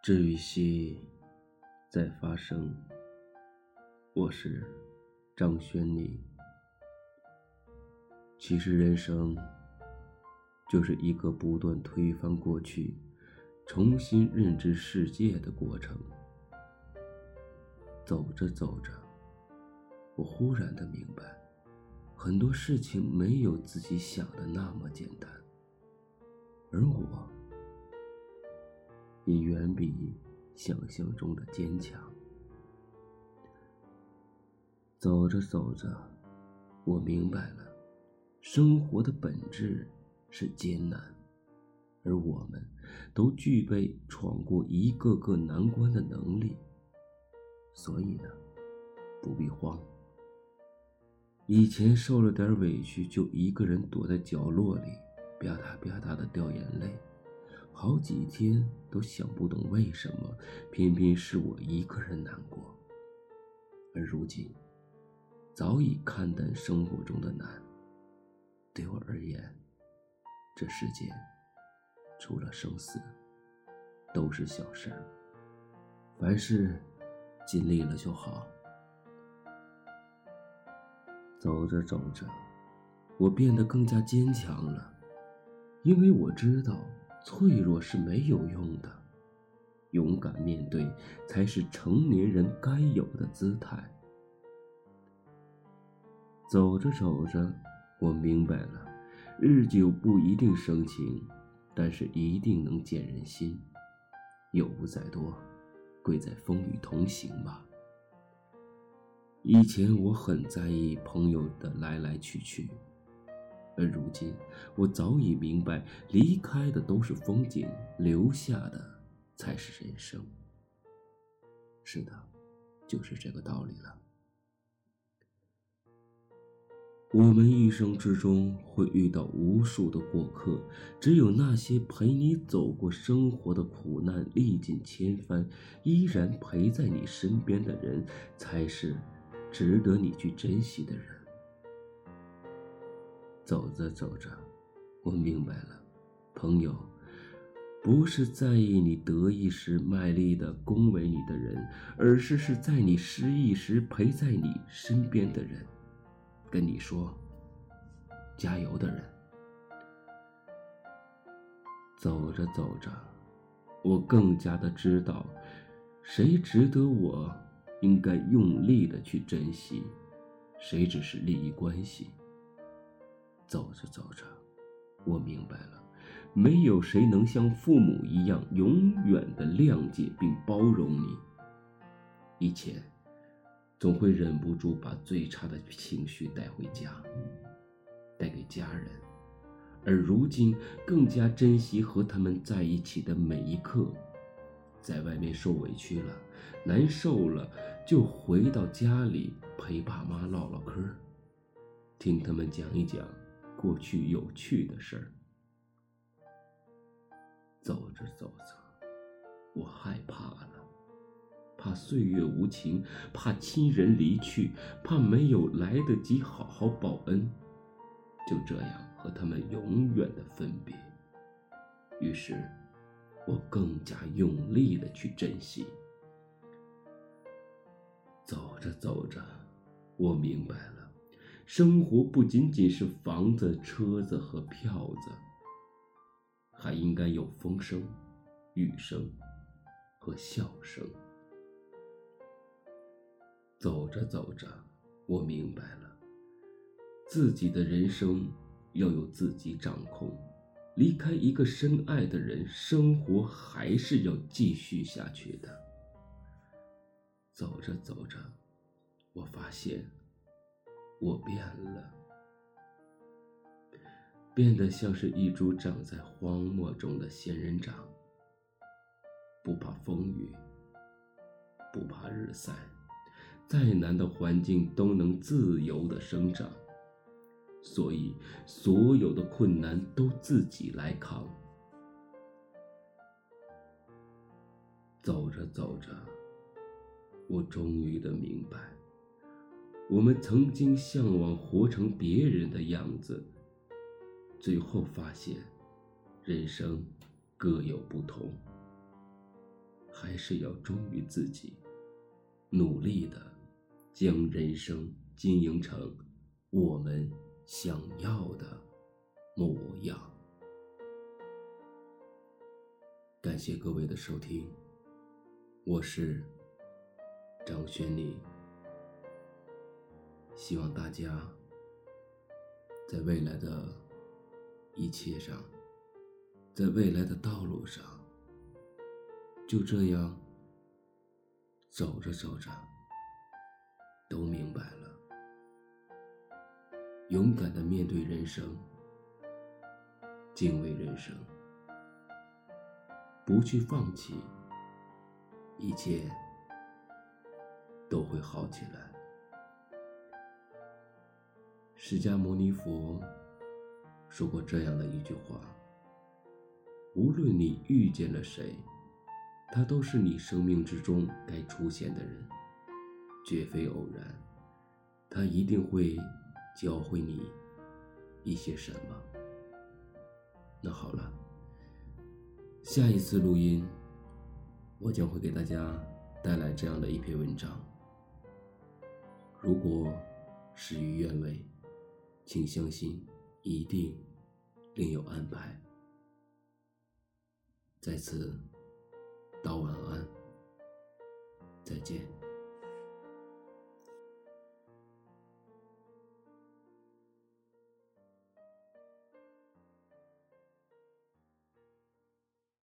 治愈系在发生，我是张轩宁。其实人生就是一个不断推翻过去、重新认知世界的过程。走着走着，我忽然的明白，很多事情没有自己想的那么简单，而我。也远比想象中的坚强。走着走着，我明白了，生活的本质是艰难，而我们都具备闯过一个个难关的能力。所以呢，不必慌。以前受了点委屈，就一个人躲在角落里，吧嗒吧嗒的掉眼泪。好几天都想不懂为什么，偏偏是我一个人难过。而如今，早已看淡生活中的难。对我而言，这世界除了生死，都是小事儿。凡事尽力了就好。走着走着，我变得更加坚强了，因为我知道。脆弱是没有用的，勇敢面对才是成年人该有的姿态。走着走着，我明白了，日久不一定生情，但是一定能见人心。有无再多，贵在风雨同行吧。以前我很在意朋友的来来去去。而如今，我早已明白，离开的都是风景，留下的才是人生。是的，就是这个道理了。我们一生之中会遇到无数的过客，只有那些陪你走过生活的苦难，历尽千帆，依然陪在你身边的人，才是值得你去珍惜的人。走着走着，我明白了，朋友，不是在意你得意时卖力的恭维你的人，而是是在你失意时陪在你身边的人，跟你说加油的人。走着走着，我更加的知道，谁值得我应该用力的去珍惜，谁只是利益关系。走着走着，我明白了，没有谁能像父母一样永远的谅解并包容你。以前，总会忍不住把最差的情绪带回家，带给家人，而如今更加珍惜和他们在一起的每一刻。在外面受委屈了，难受了，就回到家里陪爸妈唠唠嗑，听他们讲一讲。过去有趣的事儿，走着走着，我害怕了，怕岁月无情，怕亲人离去，怕没有来得及好好报恩，就这样和他们永远的分别。于是，我更加用力的去珍惜。走着走着，我明白了。生活不仅仅是房子、车子和票子，还应该有风声、雨声和笑声。走着走着，我明白了，自己的人生要由自己掌控。离开一个深爱的人，生活还是要继续下去的。走着走着，我发现。我变了，变得像是一株长在荒漠中的仙人掌，不怕风雨，不怕日晒，再难的环境都能自由的生长。所以，所有的困难都自己来扛。走着走着，我终于的明白。我们曾经向往活成别人的样子，最后发现，人生各有不同。还是要忠于自己，努力的将人生经营成我们想要的模样。感谢各位的收听，我是张轩宁，希望大家在未来的一切上，在未来的道路上。就这样走着走着，都明白了。勇敢的面对人生，敬畏人生，不去放弃，一切都会好起来。释迦牟尼佛说过这样的一句话：无论你遇见了谁。他都是你生命之中该出现的人，绝非偶然。他一定会教会你一些什么。那好了，下一次录音，我将会给大家带来这样的一篇文章。如果事与愿违，请相信，一定另有安排。在此。道晚安，再见。